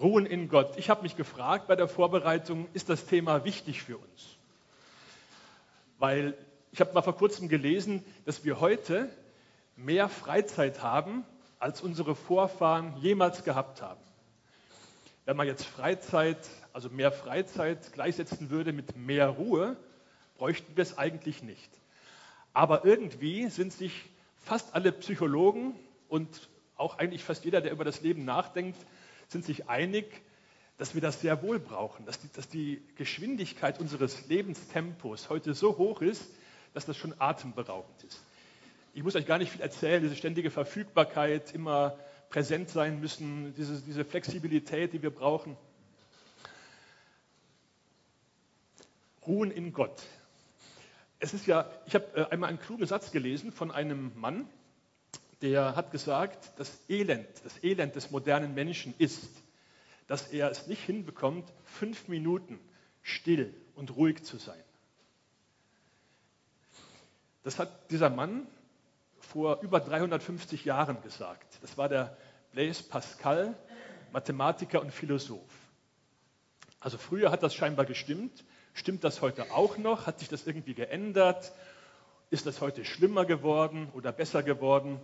Ruhen in Gott. Ich habe mich gefragt bei der Vorbereitung, ist das Thema wichtig für uns? Weil ich habe mal vor kurzem gelesen, dass wir heute mehr Freizeit haben, als unsere Vorfahren jemals gehabt haben. Wenn man jetzt Freizeit, also mehr Freizeit gleichsetzen würde mit mehr Ruhe, bräuchten wir es eigentlich nicht. Aber irgendwie sind sich fast alle Psychologen und auch eigentlich fast jeder, der über das Leben nachdenkt, sind sich einig, dass wir das sehr wohl brauchen, dass die, dass die Geschwindigkeit unseres Lebenstempos heute so hoch ist, dass das schon atemberaubend ist. Ich muss euch gar nicht viel erzählen, diese ständige Verfügbarkeit, immer präsent sein müssen, diese, diese Flexibilität, die wir brauchen. Ruhen in Gott. Es ist ja, ich habe äh, einmal einen klugen Satz gelesen von einem Mann, der hat gesagt, das Elend, das Elend des modernen Menschen ist, dass er es nicht hinbekommt, fünf Minuten still und ruhig zu sein. Das hat dieser Mann vor über 350 Jahren gesagt. Das war der Blaise Pascal, Mathematiker und Philosoph. Also früher hat das scheinbar gestimmt. Stimmt das heute auch noch? Hat sich das irgendwie geändert? Ist das heute schlimmer geworden oder besser geworden?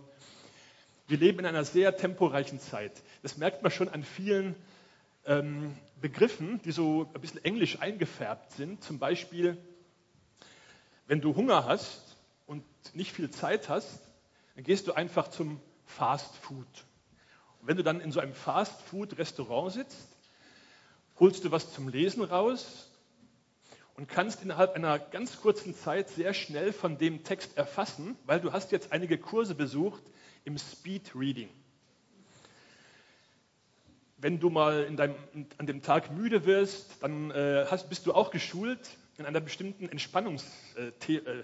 Wir leben in einer sehr temporeichen Zeit. Das merkt man schon an vielen ähm, Begriffen, die so ein bisschen englisch eingefärbt sind. Zum Beispiel, wenn du Hunger hast und nicht viel Zeit hast, dann gehst du einfach zum Fast Food. Und wenn du dann in so einem Fast Food Restaurant sitzt, holst du was zum Lesen raus und kannst innerhalb einer ganz kurzen Zeit sehr schnell von dem Text erfassen, weil du hast jetzt einige Kurse besucht im Speed Reading. Wenn du mal deinem, an dem Tag müde wirst, dann äh, hast, bist du auch geschult in einer bestimmten Entspannungs, äh, äh,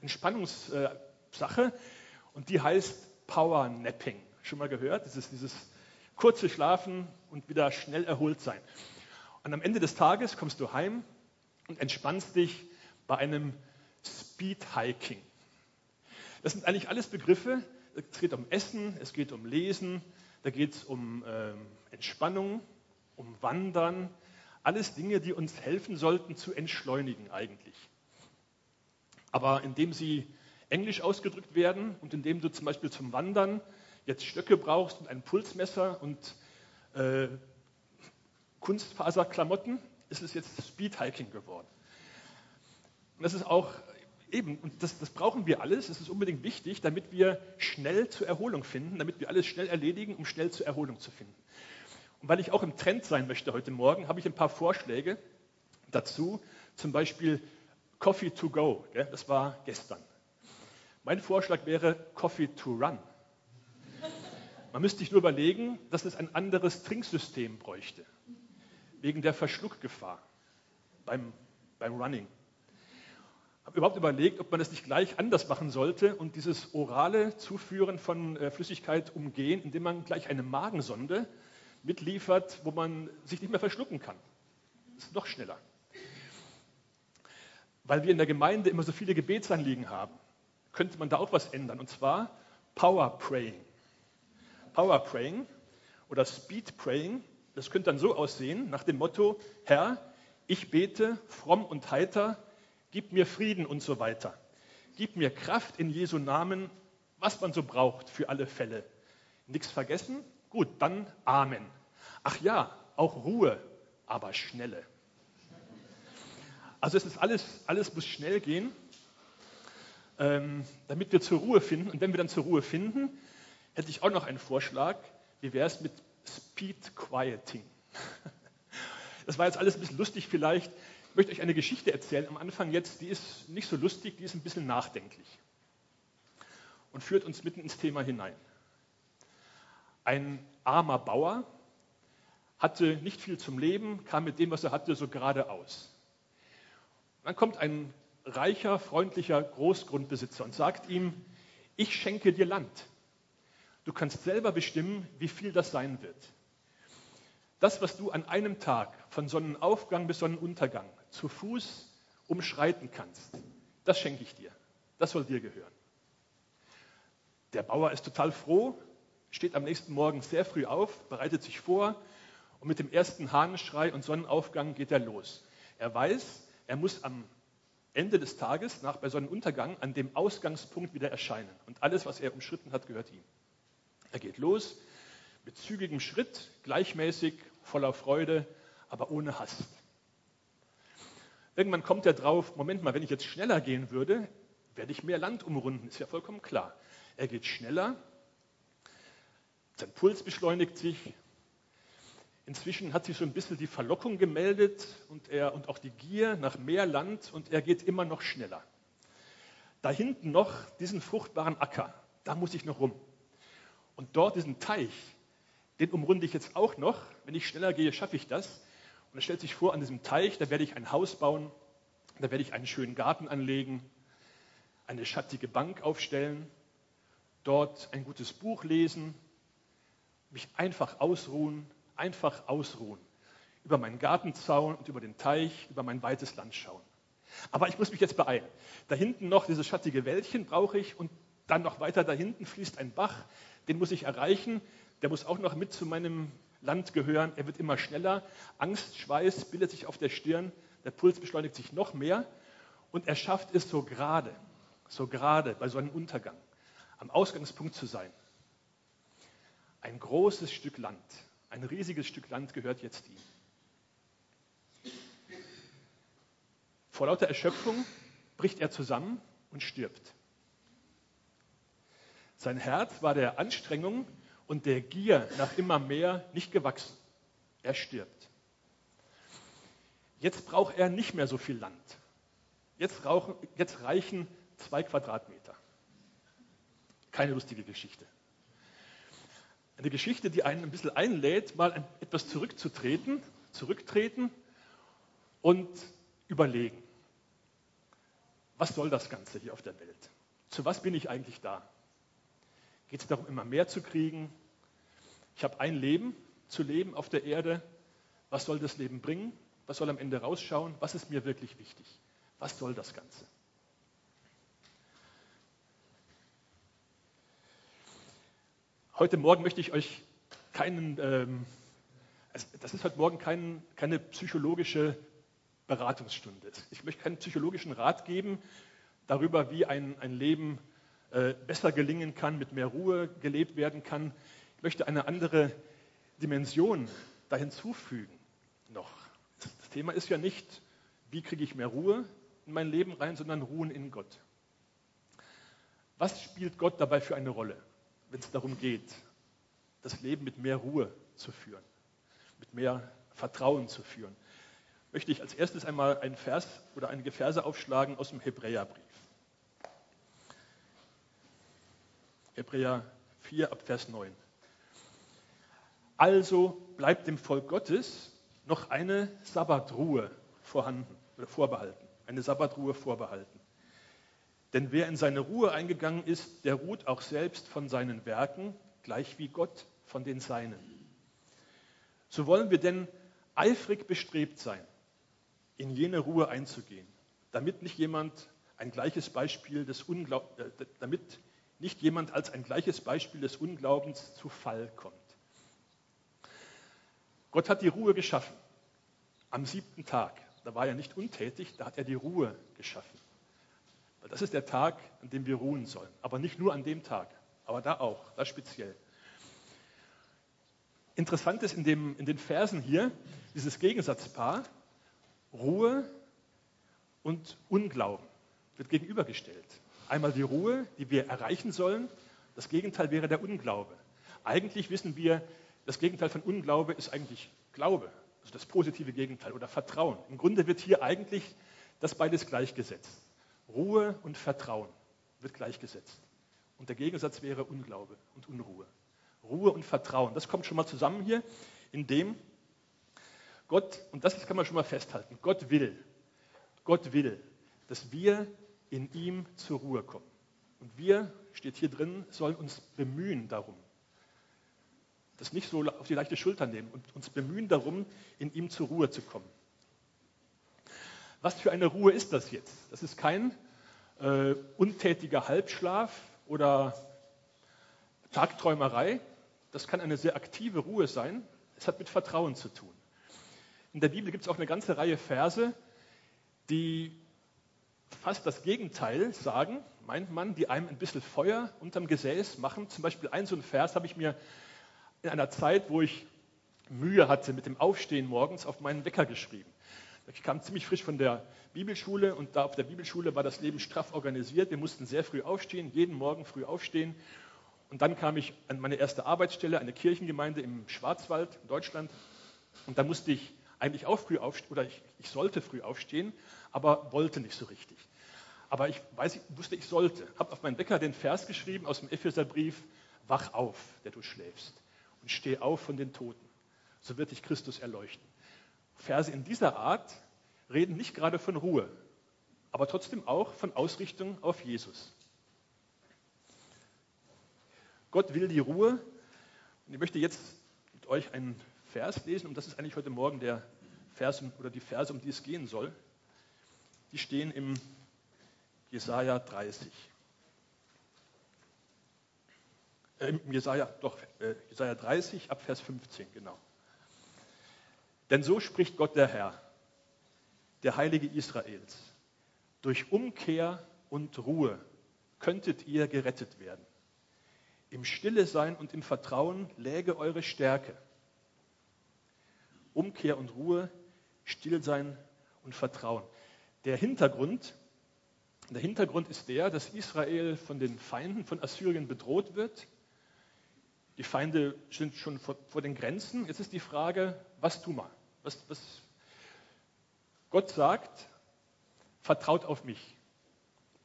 Entspannungssache und die heißt Power Napping. Schon mal gehört? Das ist dieses kurze Schlafen und wieder schnell erholt sein. Und am Ende des Tages kommst du heim und entspannst dich bei einem Speed Hiking. Das sind eigentlich alles Begriffe, es geht um Essen, es geht um Lesen, da geht es um äh, Entspannung, um Wandern, alles Dinge, die uns helfen sollten zu entschleunigen eigentlich. Aber indem sie englisch ausgedrückt werden und indem du zum Beispiel zum Wandern jetzt Stöcke brauchst und ein Pulsmesser und äh, Kunstfaserklamotten, ist es jetzt Speedhiking geworden. Und das ist auch eben, und das, das brauchen wir alles, das ist unbedingt wichtig, damit wir schnell zur Erholung finden, damit wir alles schnell erledigen, um schnell zur Erholung zu finden. Und weil ich auch im Trend sein möchte heute Morgen, habe ich ein paar Vorschläge dazu, zum Beispiel Coffee to go, das war gestern. Mein Vorschlag wäre Coffee to run. Man müsste sich nur überlegen, dass es ein anderes Trinksystem bräuchte, wegen der Verschluckgefahr beim, beim Running habe überhaupt überlegt, ob man das nicht gleich anders machen sollte und dieses orale Zuführen von äh, Flüssigkeit umgehen, indem man gleich eine Magensonde mitliefert, wo man sich nicht mehr verschlucken kann. Das ist noch schneller. Weil wir in der Gemeinde immer so viele Gebetsanliegen haben, könnte man da auch was ändern. Und zwar Power Praying. Power Praying oder Speed Praying, das könnte dann so aussehen, nach dem Motto, Herr, ich bete fromm und heiter, gib mir Frieden und so weiter. Gib mir Kraft in Jesu Namen, was man so braucht für alle Fälle. Nichts vergessen? Gut, dann Amen. Ach ja, auch Ruhe, aber schnelle. Also es ist alles, alles muss schnell gehen, ähm, damit wir zur Ruhe finden. Und wenn wir dann zur Ruhe finden, hätte ich auch noch einen Vorschlag. Wie wäre es mit Speed Quieting? Das war jetzt alles ein bisschen lustig vielleicht möchte euch eine Geschichte erzählen am Anfang jetzt, die ist nicht so lustig, die ist ein bisschen nachdenklich und führt uns mitten ins Thema hinein. Ein armer Bauer hatte nicht viel zum Leben, kam mit dem, was er hatte, so geradeaus. Dann kommt ein reicher, freundlicher Großgrundbesitzer und sagt ihm, ich schenke dir Land. Du kannst selber bestimmen, wie viel das sein wird. Das, was du an einem Tag von Sonnenaufgang bis Sonnenuntergang zu Fuß umschreiten kannst, das schenke ich dir. Das soll dir gehören. Der Bauer ist total froh, steht am nächsten Morgen sehr früh auf, bereitet sich vor Und mit dem ersten Hahnenschrei und Sonnenaufgang geht er los. Er weiß, er muss am Ende des Tages, nach bei Sonnenuntergang, an dem Ausgangspunkt wieder erscheinen. Und alles, was er umschritten hat, gehört ihm. Er geht los mit zügigem Schritt, gleichmäßig, voller Freude, aber ohne Hast. Irgendwann kommt er drauf, Moment mal, wenn ich jetzt schneller gehen würde, werde ich mehr Land umrunden, ist ja vollkommen klar. Er geht schneller, sein Puls beschleunigt sich. Inzwischen hat sich so ein bisschen die Verlockung gemeldet und, er, und auch die Gier nach mehr Land und er geht immer noch schneller. Da hinten noch diesen fruchtbaren Acker, da muss ich noch rum. Und dort diesen Teich, den umrunde ich jetzt auch noch. Wenn ich schneller gehe, schaffe ich das. Und er stellt sich vor, an diesem Teich, da werde ich ein Haus bauen, da werde ich einen schönen Garten anlegen, eine schattige Bank aufstellen, dort ein gutes Buch lesen, mich einfach ausruhen, einfach ausruhen, über meinen Gartenzaun und über den Teich, über mein weites Land schauen. Aber ich muss mich jetzt beeilen. Da hinten noch dieses schattige Wäldchen brauche ich und dann noch weiter da hinten fließt ein Bach, den muss ich erreichen, der muss auch noch mit zu meinem Land gehören. Er wird immer schneller. Angst, Schweiß bildet sich auf der Stirn. Der Puls beschleunigt sich noch mehr. Und er schafft es so gerade, so gerade bei Sonnenuntergang, am Ausgangspunkt zu sein. Ein großes Stück Land, ein riesiges Stück Land gehört jetzt ihm. Vor lauter Erschöpfung bricht er zusammen und stirbt. Sein Herz war der Anstrengung und der Gier nach immer mehr nicht gewachsen. Er stirbt. Jetzt braucht er nicht mehr so viel Land. Jetzt, rauchen, jetzt reichen zwei Quadratmeter. Keine lustige Geschichte. Eine Geschichte, die einen ein bisschen einlädt, mal etwas zurückzutreten, zurücktreten und überlegen. Was soll das Ganze hier auf der Welt? Zu was bin ich eigentlich da? Geht es darum, immer mehr zu kriegen? Ich habe ein Leben zu leben auf der Erde. Was soll das Leben bringen? Was soll am Ende rausschauen? Was ist mir wirklich wichtig? Was soll das Ganze? Heute Morgen möchte ich euch keinen, ähm, das ist heute Morgen kein, keine psychologische Beratungsstunde. Ich möchte keinen psychologischen Rat geben darüber, wie ein, ein Leben besser gelingen kann, mit mehr Ruhe gelebt werden kann. Ich möchte eine andere Dimension da hinzufügen noch. Das Thema ist ja nicht, wie kriege ich mehr Ruhe in mein Leben rein, sondern Ruhen in Gott. Was spielt Gott dabei für eine Rolle, wenn es darum geht, das Leben mit mehr Ruhe zu führen, mit mehr Vertrauen zu führen? Möchte ich als erstes einmal einen Vers oder einige Verse aufschlagen aus dem Hebräerbrief. Hebräer 4 ab Vers 9. Also bleibt dem Volk Gottes noch eine Sabbatruhe vorhanden oder vorbehalten. Eine Sabbatruhe vorbehalten. Denn wer in seine Ruhe eingegangen ist, der ruht auch selbst von seinen Werken, gleich wie Gott von den Seinen. So wollen wir denn eifrig bestrebt sein, in jene Ruhe einzugehen, damit nicht jemand ein gleiches Beispiel des Unglaub äh, damit nicht jemand als ein gleiches Beispiel des Unglaubens zu Fall kommt. Gott hat die Ruhe geschaffen. Am siebten Tag, da war er nicht untätig, da hat er die Ruhe geschaffen. Weil das ist der Tag, an dem wir ruhen sollen. Aber nicht nur an dem Tag, aber da auch, da speziell. Interessant ist in, dem, in den Versen hier dieses Gegensatzpaar Ruhe und Unglauben wird gegenübergestellt. Einmal die Ruhe, die wir erreichen sollen. Das Gegenteil wäre der Unglaube. Eigentlich wissen wir, das Gegenteil von Unglaube ist eigentlich Glaube, also das positive Gegenteil oder Vertrauen. Im Grunde wird hier eigentlich das beides gleichgesetzt. Ruhe und Vertrauen wird gleichgesetzt. Und der Gegensatz wäre Unglaube und Unruhe. Ruhe und Vertrauen, das kommt schon mal zusammen hier, indem Gott, und das kann man schon mal festhalten, Gott will, Gott will, dass wir in ihm zur Ruhe kommen. Und wir, steht hier drin, sollen uns bemühen darum. Das nicht so auf die leichte Schulter nehmen und uns bemühen darum, in ihm zur Ruhe zu kommen. Was für eine Ruhe ist das jetzt? Das ist kein äh, untätiger Halbschlaf oder Tagträumerei. Das kann eine sehr aktive Ruhe sein, Es hat mit Vertrauen zu tun. In der Bibel gibt es auch eine ganze Reihe Verse, die fast das Gegenteil sagen, meint man, die einem ein bisschen Feuer unterm Gesäß machen. Zum Beispiel ein so ein Vers habe ich mir in einer Zeit, wo ich Mühe hatte mit dem Aufstehen morgens, auf meinen Wecker geschrieben. Ich kam ziemlich frisch von der Bibelschule und da auf der Bibelschule war das Leben straff organisiert. Wir mussten sehr früh aufstehen, jeden Morgen früh aufstehen. Und dann kam ich an meine erste Arbeitsstelle, eine Kirchengemeinde im Schwarzwald, in Deutschland. Und da musste ich eigentlich auch früh aufstehen, oder ich, ich sollte früh aufstehen, aber wollte nicht so richtig. Aber ich weiß, ich wusste, ich sollte. Habe auf meinen Wecker den Vers geschrieben aus dem Epheserbrief: Wach auf, der du schläfst, und steh auf von den Toten. So wird dich Christus erleuchten. Verse in dieser Art reden nicht gerade von Ruhe, aber trotzdem auch von Ausrichtung auf Jesus. Gott will die Ruhe. Und ich möchte jetzt mit euch einen Vers lesen, und das ist eigentlich heute Morgen der Vers oder die Verse, um die es gehen soll. Die stehen im Jesaja 30. Äh, Im Jesaja, doch, äh, Jesaja 30 ab Vers 15, genau. Denn so spricht Gott der Herr, der Heilige Israels. Durch Umkehr und Ruhe könntet ihr gerettet werden. Im Stille sein und im Vertrauen läge eure Stärke. Umkehr und Ruhe, Stillsein und Vertrauen. Der Hintergrund, der Hintergrund ist der, dass Israel von den Feinden von Assyrien bedroht wird. Die Feinde sind schon vor, vor den Grenzen. Jetzt ist die Frage, was tun wir? Was, was? Gott sagt, vertraut auf mich,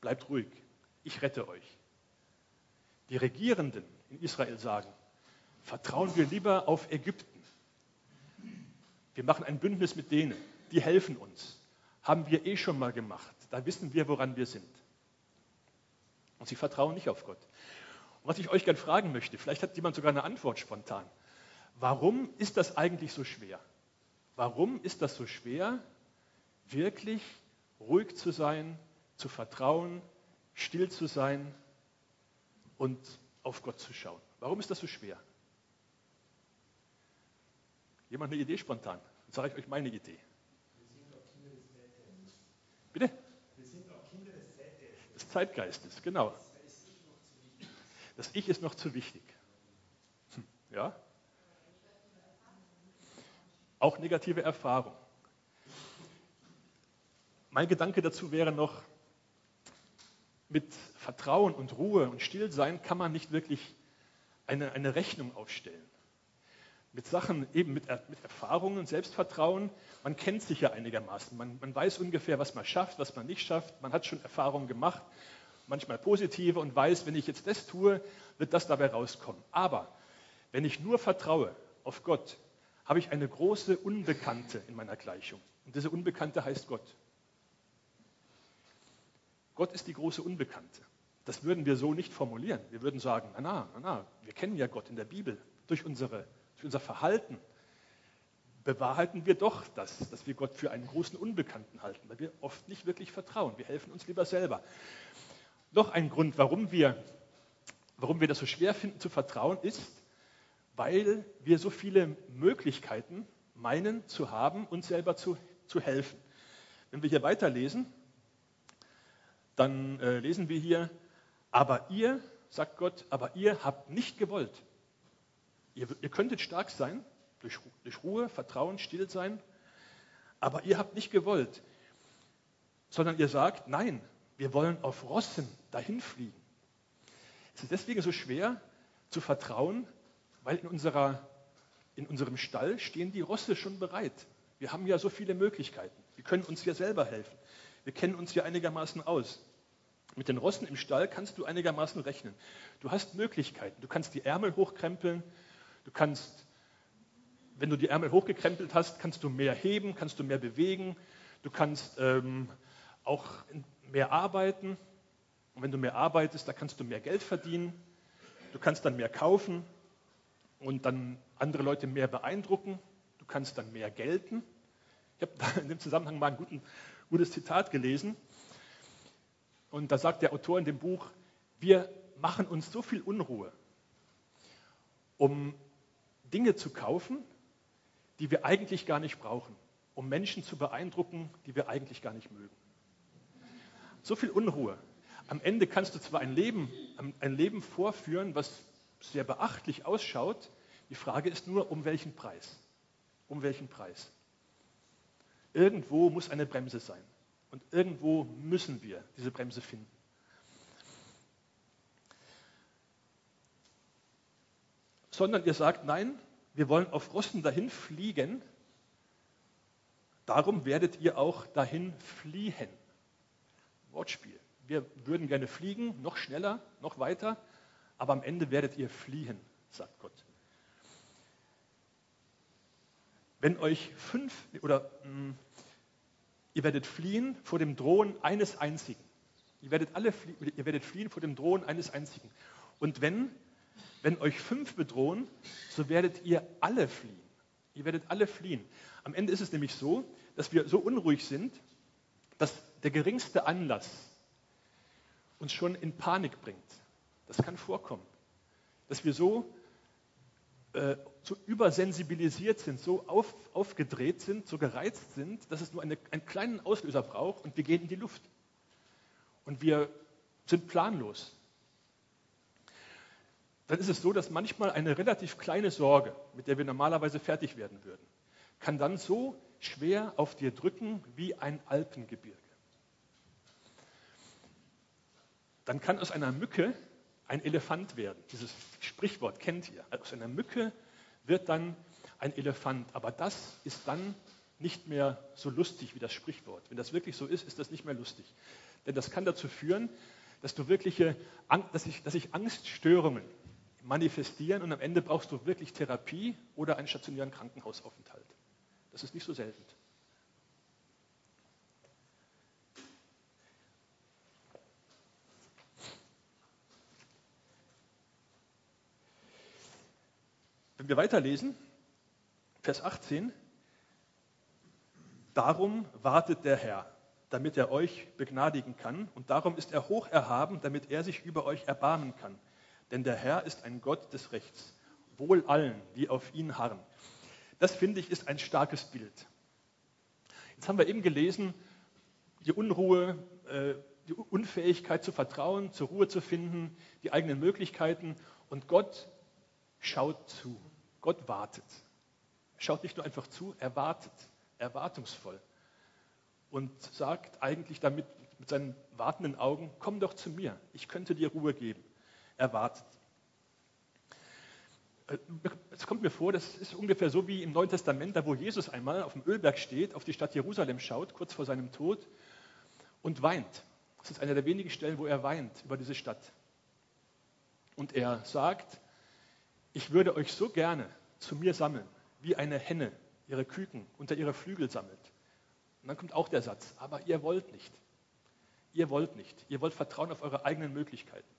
bleibt ruhig, ich rette euch. Die Regierenden in Israel sagen, vertrauen wir lieber auf Ägypten. Wir machen ein Bündnis mit denen, die helfen uns. Haben wir eh schon mal gemacht. Da wissen wir, woran wir sind. Und sie vertrauen nicht auf Gott. Und was ich euch gerne fragen möchte, vielleicht hat jemand sogar eine Antwort spontan. Warum ist das eigentlich so schwer? Warum ist das so schwer, wirklich ruhig zu sein, zu vertrauen, still zu sein und auf Gott zu schauen? Warum ist das so schwer? Jemand eine Idee spontan? Dann sage ich euch meine Idee. Bitte? Wir sind auch Kinder des Zeitgeistes. Des Zeitgeistes, genau. Das Ich ist noch zu wichtig. Hm, ja? auch negative Erfahrung. Mein Gedanke dazu wäre noch, mit Vertrauen und Ruhe und Stillsein kann man nicht wirklich eine, eine Rechnung aufstellen. Mit Sachen, eben mit, mit Erfahrungen, Selbstvertrauen, man kennt sich ja einigermaßen. Man, man weiß ungefähr, was man schafft, was man nicht schafft. Man hat schon Erfahrungen gemacht, manchmal positive und weiß, wenn ich jetzt das tue, wird das dabei rauskommen. Aber wenn ich nur vertraue auf Gott, habe ich eine große Unbekannte in meiner Gleichung. Und diese Unbekannte heißt Gott. Gott ist die große Unbekannte. Das würden wir so nicht formulieren. Wir würden sagen, na, na, na, wir kennen ja Gott in der Bibel. Durch, unsere, durch unser Verhalten bewahrheiten wir doch das, dass wir Gott für einen großen Unbekannten halten, weil wir oft nicht wirklich vertrauen. Wir helfen uns lieber selber. Noch ein Grund, warum wir, warum wir das so schwer finden zu vertrauen, ist, weil wir so viele Möglichkeiten meinen zu haben, uns selber zu, zu helfen. Wenn wir hier weiterlesen, dann äh, lesen wir hier, aber ihr, sagt Gott, aber ihr habt nicht gewollt. Ihr, ihr könntet stark sein, durch, durch Ruhe, Vertrauen, still sein, aber ihr habt nicht gewollt, sondern ihr sagt, nein, wir wollen auf Rossen dahin fliegen. Es ist deswegen so schwer zu vertrauen, weil in, unserer, in unserem Stall stehen die Rosse schon bereit. Wir haben ja so viele Möglichkeiten. Wir können uns ja selber helfen. Wir kennen uns ja einigermaßen aus. Mit den Rossen im Stall kannst du einigermaßen rechnen. Du hast Möglichkeiten. Du kannst die Ärmel hochkrempeln. Du kannst, wenn du die Ärmel hochgekrempelt hast, kannst du mehr heben, kannst du mehr bewegen. Du kannst ähm, auch mehr arbeiten. Und wenn du mehr arbeitest, da kannst du mehr Geld verdienen. Du kannst dann mehr kaufen und dann andere Leute mehr beeindrucken. Du kannst dann mehr gelten. Ich habe in dem Zusammenhang mal ein guten, gutes Zitat gelesen. Und da sagt der Autor in dem Buch, wir machen uns so viel Unruhe, um Dinge zu kaufen, die wir eigentlich gar nicht brauchen, um Menschen zu beeindrucken, die wir eigentlich gar nicht mögen. So viel Unruhe. Am Ende kannst du zwar ein Leben, ein Leben vorführen, was sehr beachtlich ausschaut, die Frage ist nur, um welchen Preis? Um welchen Preis? Irgendwo muss eine Bremse sein. Und irgendwo müssen wir diese Bremse finden. Sondern ihr sagt, nein, wir wollen auf Rosten dahin fliegen, darum werdet ihr auch dahin fliehen. Wortspiel. Wir würden gerne fliegen, noch schneller, noch weiter, aber am Ende werdet ihr fliehen, sagt Gott. Wenn euch fünf oder mh, hm, ihr werdet fliehen vor dem Drohen eines einzigen. Ihr werdet alle ihr werdet fliehen vor dem Drohen eines einzigen. Und wenn wenn euch fünf bedrohen, so werdet ihr alle fliehen. Ihr werdet alle fliehen. Am Ende ist es nämlich so, dass wir so unruhig sind, dass der geringste Anlass uns schon in Panik bringt. Das kann vorkommen. Dass wir so äh, so übersensibilisiert sind, so auf, aufgedreht sind, so gereizt sind, dass es nur eine, einen kleinen Auslöser braucht und wir gehen in die Luft. Und wir sind planlos. Dann ist es so, dass manchmal eine relativ kleine Sorge, mit der wir normalerweise fertig werden würden, kann dann so schwer auf dir drücken wie ein Alpengebirge. Dann kann aus einer Mücke ein Elefant werden. Dieses Sprichwort kennt ihr. Aus einer Mücke wird dann ein Elefant. Aber das ist dann nicht mehr so lustig wie das Sprichwort. Wenn das wirklich so ist, ist das nicht mehr lustig. Denn das kann dazu führen, dass, du wirkliche, dass, sich, dass sich Angststörungen manifestieren und am Ende brauchst du wirklich Therapie oder einen stationären Krankenhausaufenthalt. Das ist nicht so selten. Wenn wir weiterlesen, Vers 18, darum wartet der Herr, damit er euch begnadigen kann, und darum ist er hoch erhaben, damit er sich über euch erbarmen kann. Denn der Herr ist ein Gott des Rechts, wohl allen, die auf ihn harren. Das finde ich ist ein starkes Bild. Jetzt haben wir eben gelesen, die Unruhe, äh, die Unfähigkeit zu vertrauen, zur Ruhe zu finden, die eigenen Möglichkeiten. Und Gott schaut zu. Gott wartet. Er schaut nicht nur einfach zu, er wartet, erwartungsvoll. Und sagt eigentlich damit mit seinen wartenden Augen, komm doch zu mir, ich könnte dir Ruhe geben. Er wartet. Äh, es kommt mir vor, das ist ungefähr so wie im Neuen Testament, da wo Jesus einmal auf dem Ölberg steht, auf die Stadt Jerusalem schaut, kurz vor seinem Tod, und weint. Das ist eine der wenigen Stellen, wo er weint über diese Stadt. Und er sagt, ich würde euch so gerne zu mir sammeln, wie eine Henne ihre Küken unter ihre Flügel sammelt. Und dann kommt auch der Satz, aber ihr wollt nicht. Ihr wollt nicht. Ihr wollt vertrauen auf eure eigenen Möglichkeiten.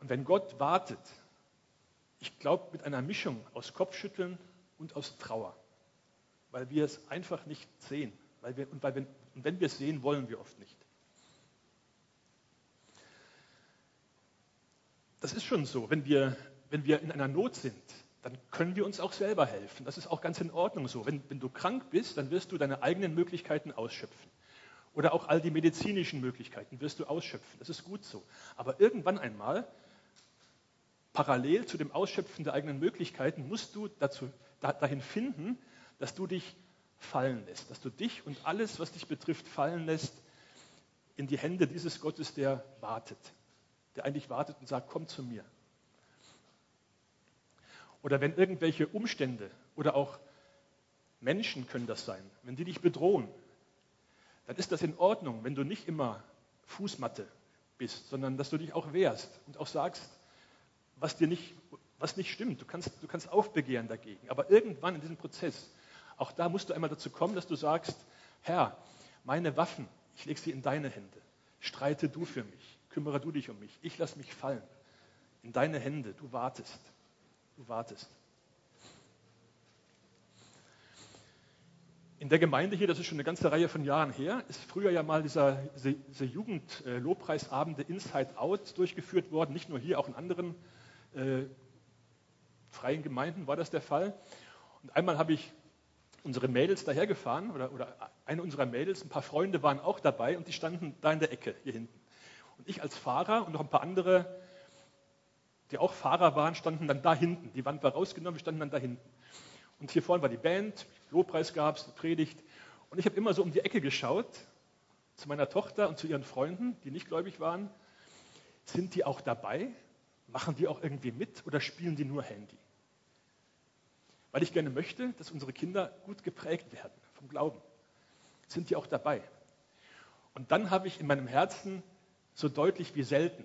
Und wenn Gott wartet, ich glaube mit einer Mischung aus Kopfschütteln und aus Trauer, weil wir es einfach nicht sehen. Weil wir, und, weil wir, und wenn wir es sehen, wollen wir oft nicht. Das ist schon so, wenn wir wenn wir in einer Not sind, dann können wir uns auch selber helfen. Das ist auch ganz in Ordnung so. Wenn, wenn du krank bist, dann wirst du deine eigenen Möglichkeiten ausschöpfen. Oder auch all die medizinischen Möglichkeiten wirst du ausschöpfen. Das ist gut so. Aber irgendwann einmal, parallel zu dem Ausschöpfen der eigenen Möglichkeiten, musst du dazu, da, dahin finden, dass du dich fallen lässt. Dass du dich und alles, was dich betrifft, fallen lässt in die Hände dieses Gottes, der wartet. Der eigentlich wartet und sagt, komm zu mir oder wenn irgendwelche Umstände oder auch Menschen können das sein, wenn die dich bedrohen, dann ist das in Ordnung, wenn du nicht immer Fußmatte bist, sondern dass du dich auch wehrst und auch sagst, was dir nicht, was nicht stimmt. Du kannst, du kannst aufbegehren dagegen. Aber irgendwann in diesem Prozess, auch da musst du einmal dazu kommen, dass du sagst, Herr, meine Waffen, ich lege sie in deine Hände. Streite du für mich, kümmere du dich um mich. Ich lasse mich fallen. In deine Hände, du wartest. Du wartest. In der Gemeinde hier, das ist schon eine ganze Reihe von Jahren her, ist früher ja mal dieser, diese, diese Jugendlobpreisabende Inside Out durchgeführt worden. Nicht nur hier, auch in anderen äh, freien Gemeinden war das der Fall. Und einmal habe ich unsere Mädels dahergefahren oder, oder eine unserer Mädels, ein paar Freunde waren auch dabei und die standen da in der Ecke hier hinten. Und ich als Fahrer und noch ein paar andere, die auch Fahrer waren, standen dann da hinten. Die Wand war rausgenommen, wir standen dann da hinten. Und hier vorne war die Band, Lobpreis gab es, Predigt. Und ich habe immer so um die Ecke geschaut zu meiner Tochter und zu ihren Freunden, die nicht gläubig waren. Sind die auch dabei? Machen die auch irgendwie mit oder spielen die nur Handy? Weil ich gerne möchte, dass unsere Kinder gut geprägt werden vom Glauben. Sind die auch dabei? Und dann habe ich in meinem Herzen so deutlich wie selten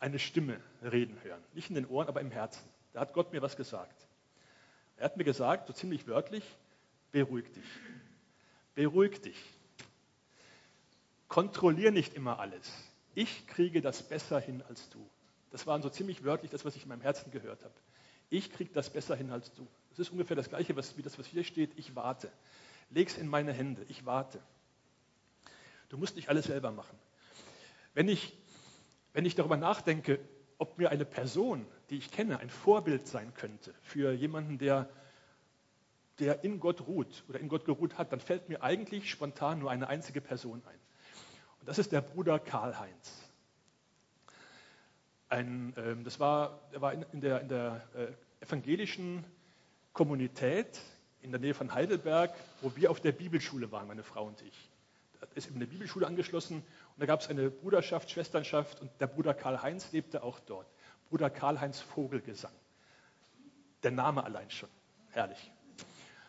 eine Stimme reden hören. Nicht in den Ohren, aber im Herzen. Da hat Gott mir was gesagt. Er hat mir gesagt, so ziemlich wörtlich, beruhig dich. Beruhig dich. Kontrollier nicht immer alles. Ich kriege das besser hin als du. Das war so ziemlich wörtlich das, was ich in meinem Herzen gehört habe. Ich kriege das besser hin als du. Das ist ungefähr das Gleiche was, wie das, was hier steht. Ich warte. Leg's in meine Hände. Ich warte. Du musst nicht alles selber machen. Wenn ich, wenn ich darüber nachdenke, ob mir eine Person, die ich kenne, ein Vorbild sein könnte für jemanden, der, der in Gott ruht oder in Gott geruht hat, dann fällt mir eigentlich spontan nur eine einzige Person ein. Und das ist der Bruder Karl-Heinz. Ein, ähm, das war, er war in, in der, in der äh, evangelischen Kommunität in der Nähe von Heidelberg, wo wir auf der Bibelschule waren, meine Frau und ich. Da ist eben eine Bibelschule angeschlossen und da gab es eine Bruderschaft, Schwesternschaft und der Bruder Karl-Heinz lebte auch dort. Bruder Karl-Heinz Vogelgesang. Der Name allein schon. Herrlich.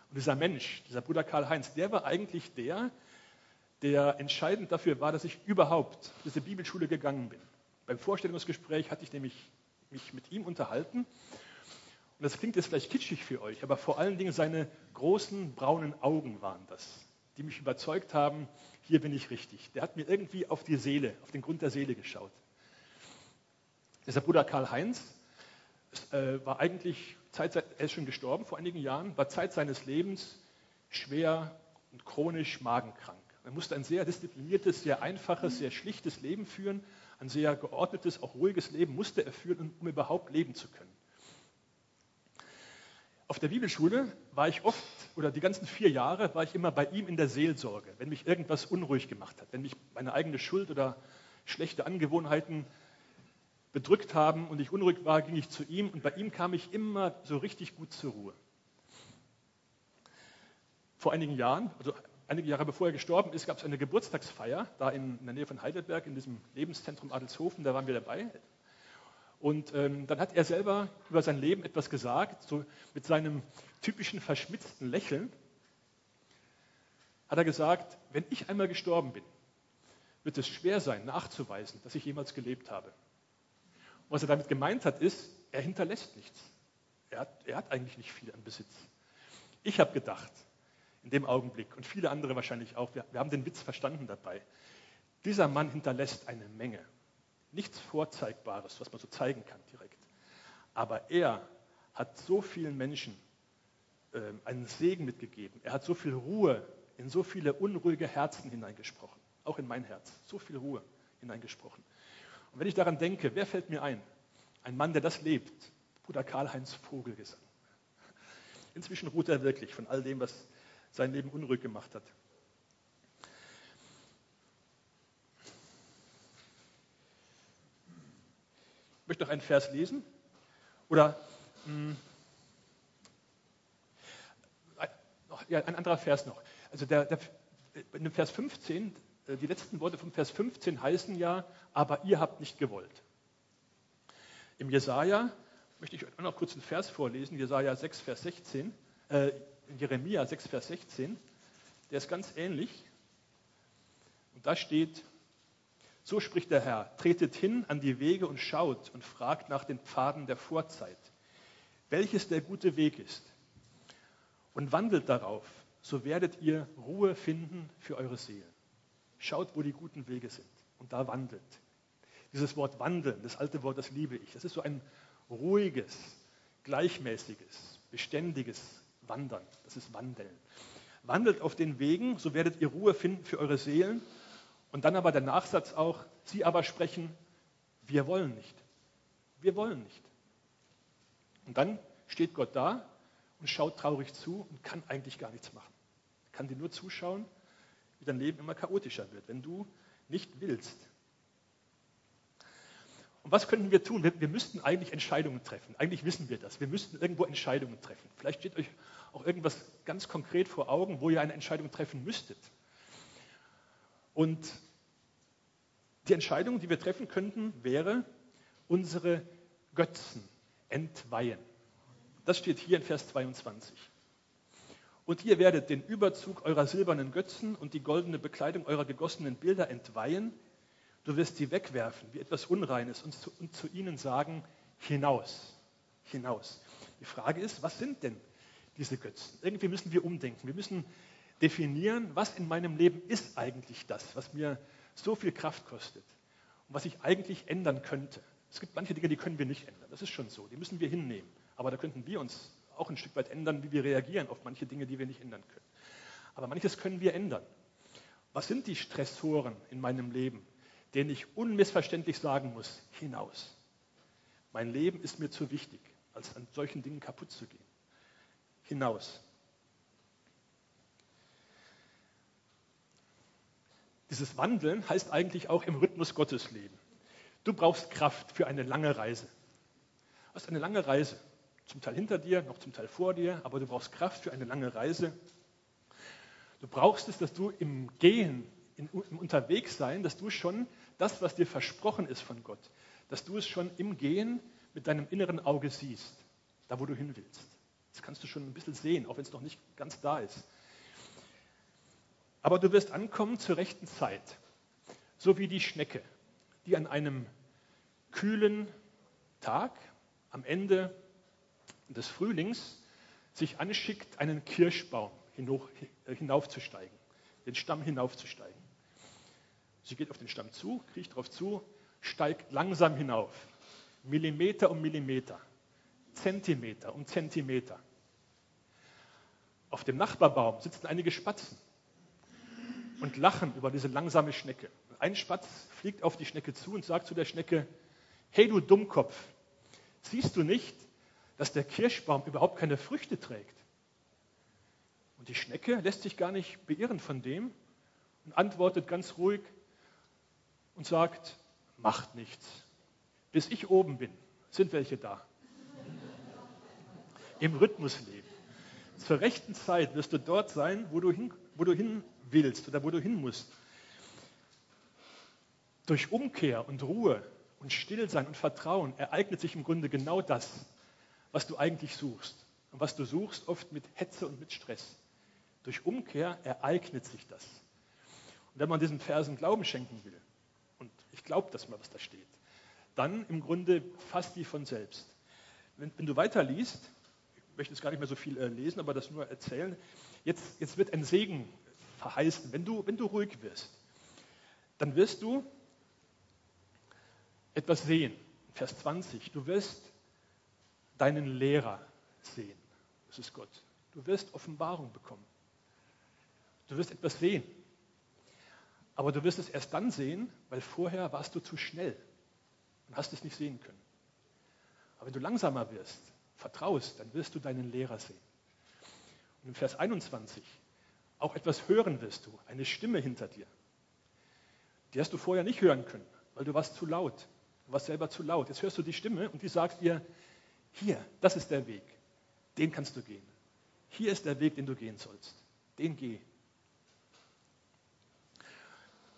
Und dieser Mensch, dieser Bruder Karl-Heinz, der war eigentlich der, der entscheidend dafür war, dass ich überhaupt diese Bibelschule gegangen bin. Beim Vorstellungsgespräch hatte ich nämlich mich mit ihm unterhalten und das klingt jetzt vielleicht kitschig für euch, aber vor allen Dingen seine großen braunen Augen waren das, die mich überzeugt haben, hier bin ich richtig. Der hat mir irgendwie auf die Seele, auf den Grund der Seele geschaut. Dieser Bruder Karl-Heinz äh, war eigentlich, Zeit, er ist schon gestorben vor einigen Jahren, war Zeit seines Lebens schwer und chronisch magenkrank. Er musste ein sehr diszipliniertes, sehr einfaches, sehr schlichtes Leben führen, ein sehr geordnetes, auch ruhiges Leben musste er führen, um überhaupt leben zu können. Auf der Bibelschule war ich oft, oder die ganzen vier Jahre, war ich immer bei ihm in der Seelsorge, wenn mich irgendwas unruhig gemacht hat, wenn mich meine eigene Schuld oder schlechte Angewohnheiten bedrückt haben und ich unruhig war, ging ich zu ihm und bei ihm kam ich immer so richtig gut zur Ruhe. Vor einigen Jahren, also einige Jahre bevor er gestorben ist, gab es eine Geburtstagsfeier da in, in der Nähe von Heidelberg, in diesem Lebenszentrum Adelshofen, da waren wir dabei, und ähm, dann hat er selber über sein Leben etwas gesagt, so mit seinem typischen verschmitzten Lächeln. Hat er gesagt, wenn ich einmal gestorben bin, wird es schwer sein, nachzuweisen, dass ich jemals gelebt habe. Und was er damit gemeint hat, ist, er hinterlässt nichts. Er hat, er hat eigentlich nicht viel an Besitz. Ich habe gedacht, in dem Augenblick, und viele andere wahrscheinlich auch, wir, wir haben den Witz verstanden dabei, dieser Mann hinterlässt eine Menge nichts Vorzeigbares, was man so zeigen kann direkt. Aber er hat so vielen Menschen äh, einen Segen mitgegeben. Er hat so viel Ruhe in so viele unruhige Herzen hineingesprochen. Auch in mein Herz. So viel Ruhe hineingesprochen. Und wenn ich daran denke, wer fällt mir ein? Ein Mann, der das lebt. Bruder Karl-Heinz Vogelgesang. Inzwischen ruht er wirklich von all dem, was sein Leben unruhig gemacht hat. Ich möchte noch einen Vers lesen. Oder mh, hm, ja, ein anderer Vers noch. Also der, der, in Vers 15, äh, die letzten Worte vom Vers 15 heißen ja, aber ihr habt nicht gewollt. Im Jesaja möchte ich euch noch kurz einen Vers vorlesen, Jesaja 6, Vers 16, äh, Jeremia 6, Vers 16. Der ist ganz ähnlich. Und da steht, so spricht der Herr, tretet hin an die Wege und schaut und fragt nach den Pfaden der Vorzeit, welches der gute Weg ist. Und wandelt darauf, so werdet ihr Ruhe finden für eure Seelen. Schaut, wo die guten Wege sind und da wandelt. Dieses Wort wandeln, das alte Wort, das liebe ich. Das ist so ein ruhiges, gleichmäßiges, beständiges Wandern. Das ist Wandeln. Wandelt auf den Wegen, so werdet ihr Ruhe finden für eure Seelen und dann aber der Nachsatz auch, sie aber sprechen, wir wollen nicht. Wir wollen nicht. Und dann steht Gott da und schaut traurig zu und kann eigentlich gar nichts machen. Kann dir nur zuschauen, wie dein Leben immer chaotischer wird, wenn du nicht willst. Und was könnten wir tun? Wir, wir müssten eigentlich Entscheidungen treffen. Eigentlich wissen wir das. Wir müssten irgendwo Entscheidungen treffen. Vielleicht steht euch auch irgendwas ganz konkret vor Augen, wo ihr eine Entscheidung treffen müsstet. Und die Entscheidung, die wir treffen könnten, wäre, unsere Götzen entweihen. Das steht hier in Vers 22. Und ihr werdet den Überzug eurer silbernen Götzen und die goldene Bekleidung eurer gegossenen Bilder entweihen Du wirst sie wegwerfen wie etwas Unreines und zu, und zu ihnen sagen, hinaus, hinaus. Die Frage ist, was sind denn diese Götzen? Irgendwie müssen wir umdenken. Wir müssen definieren, was in meinem Leben ist eigentlich das, was mir so viel Kraft kostet und was ich eigentlich ändern könnte. Es gibt manche Dinge, die können wir nicht ändern. Das ist schon so. Die müssen wir hinnehmen. Aber da könnten wir uns auch ein Stück weit ändern, wie wir reagieren auf manche Dinge, die wir nicht ändern können. Aber manches können wir ändern. Was sind die Stressoren in meinem Leben, den ich unmissverständlich sagen muss, hinaus. Mein Leben ist mir zu wichtig, als an solchen Dingen kaputt zu gehen. Hinaus. Dieses Wandeln heißt eigentlich auch im Rhythmus Gottes leben. Du brauchst Kraft für eine lange Reise. Du hast eine lange Reise, zum Teil hinter dir, noch zum Teil vor dir, aber du brauchst Kraft für eine lange Reise. Du brauchst es, dass du im Gehen, im Unterwegssein, dass du schon das, was dir versprochen ist von Gott, dass du es schon im Gehen mit deinem inneren Auge siehst, da wo du hin willst. Das kannst du schon ein bisschen sehen, auch wenn es noch nicht ganz da ist. Aber du wirst ankommen zur rechten Zeit, so wie die Schnecke, die an einem kühlen Tag am Ende des Frühlings sich anschickt, einen Kirschbaum hinaufzusteigen, den Stamm hinaufzusteigen. Sie geht auf den Stamm zu, kriecht darauf zu, steigt langsam hinauf. Millimeter um Millimeter, Zentimeter um Zentimeter. Auf dem Nachbarbaum sitzen einige Spatzen und lachen über diese langsame Schnecke. Ein Spatz fliegt auf die Schnecke zu und sagt zu der Schnecke, hey du Dummkopf, siehst du nicht, dass der Kirschbaum überhaupt keine Früchte trägt? Und die Schnecke lässt sich gar nicht beirren von dem und antwortet ganz ruhig, und sagt, macht nichts. Bis ich oben bin, sind welche da. Im Rhythmus leben. Zur rechten Zeit wirst du dort sein, wo du hin, wo du hin willst oder wo du hin musst. Durch Umkehr und Ruhe und Stillsein und Vertrauen ereignet sich im Grunde genau das, was du eigentlich suchst. Und was du suchst, oft mit Hetze und mit Stress. Durch Umkehr ereignet sich das. Und wenn man diesen Versen Glauben schenken will, ich glaube das mal, was da steht. Dann im Grunde fast wie von selbst. Wenn, wenn du weiterliest, ich möchte jetzt gar nicht mehr so viel äh, lesen, aber das nur erzählen, jetzt, jetzt wird ein Segen verheißen. Wenn du, wenn du ruhig wirst, dann wirst du etwas sehen. Vers 20, du wirst deinen Lehrer sehen. Das ist Gott. Du wirst Offenbarung bekommen. Du wirst etwas sehen. Aber du wirst es erst dann sehen, weil vorher warst du zu schnell und hast es nicht sehen können. Aber wenn du langsamer wirst, vertraust, dann wirst du deinen Lehrer sehen. Und im Vers 21, auch etwas hören wirst du, eine Stimme hinter dir. Die hast du vorher nicht hören können, weil du warst zu laut. Du warst selber zu laut. Jetzt hörst du die Stimme und die sagt dir, hier, das ist der Weg. Den kannst du gehen. Hier ist der Weg, den du gehen sollst. Den geh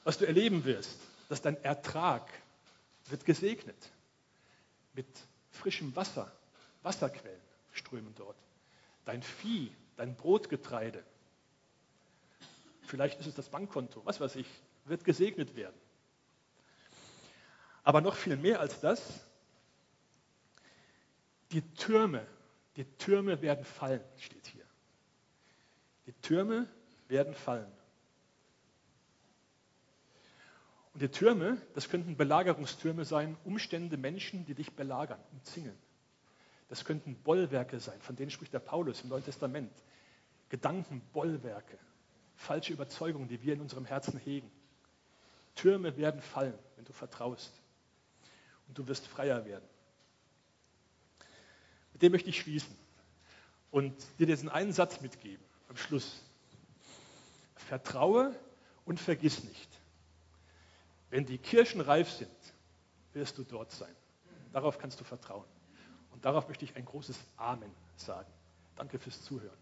was du erleben wirst, dass dein Ertrag wird gesegnet mit frischem Wasser. Wasserquellen strömen dort. Dein Vieh, dein Brotgetreide, vielleicht ist es das Bankkonto, was weiß ich, wird gesegnet werden. Aber noch viel mehr als das, die Türme, die Türme werden fallen, steht hier. Die Türme werden fallen. Und die Türme, das könnten Belagerungstürme sein, Umstände, Menschen, die dich belagern, umzingeln. Das könnten Bollwerke sein, von denen spricht der Paulus im Neuen Testament. Gedanken, Bollwerke, falsche Überzeugungen, die wir in unserem Herzen hegen. Türme werden fallen, wenn du vertraust. Und du wirst freier werden. Mit dem möchte ich schließen. und dir diesen einen Satz mitgeben am Schluss. Vertraue und vergiss nicht. Wenn die Kirschen reif sind, wirst du dort sein. Darauf kannst du vertrauen. Und darauf möchte ich ein großes Amen sagen. Danke fürs Zuhören.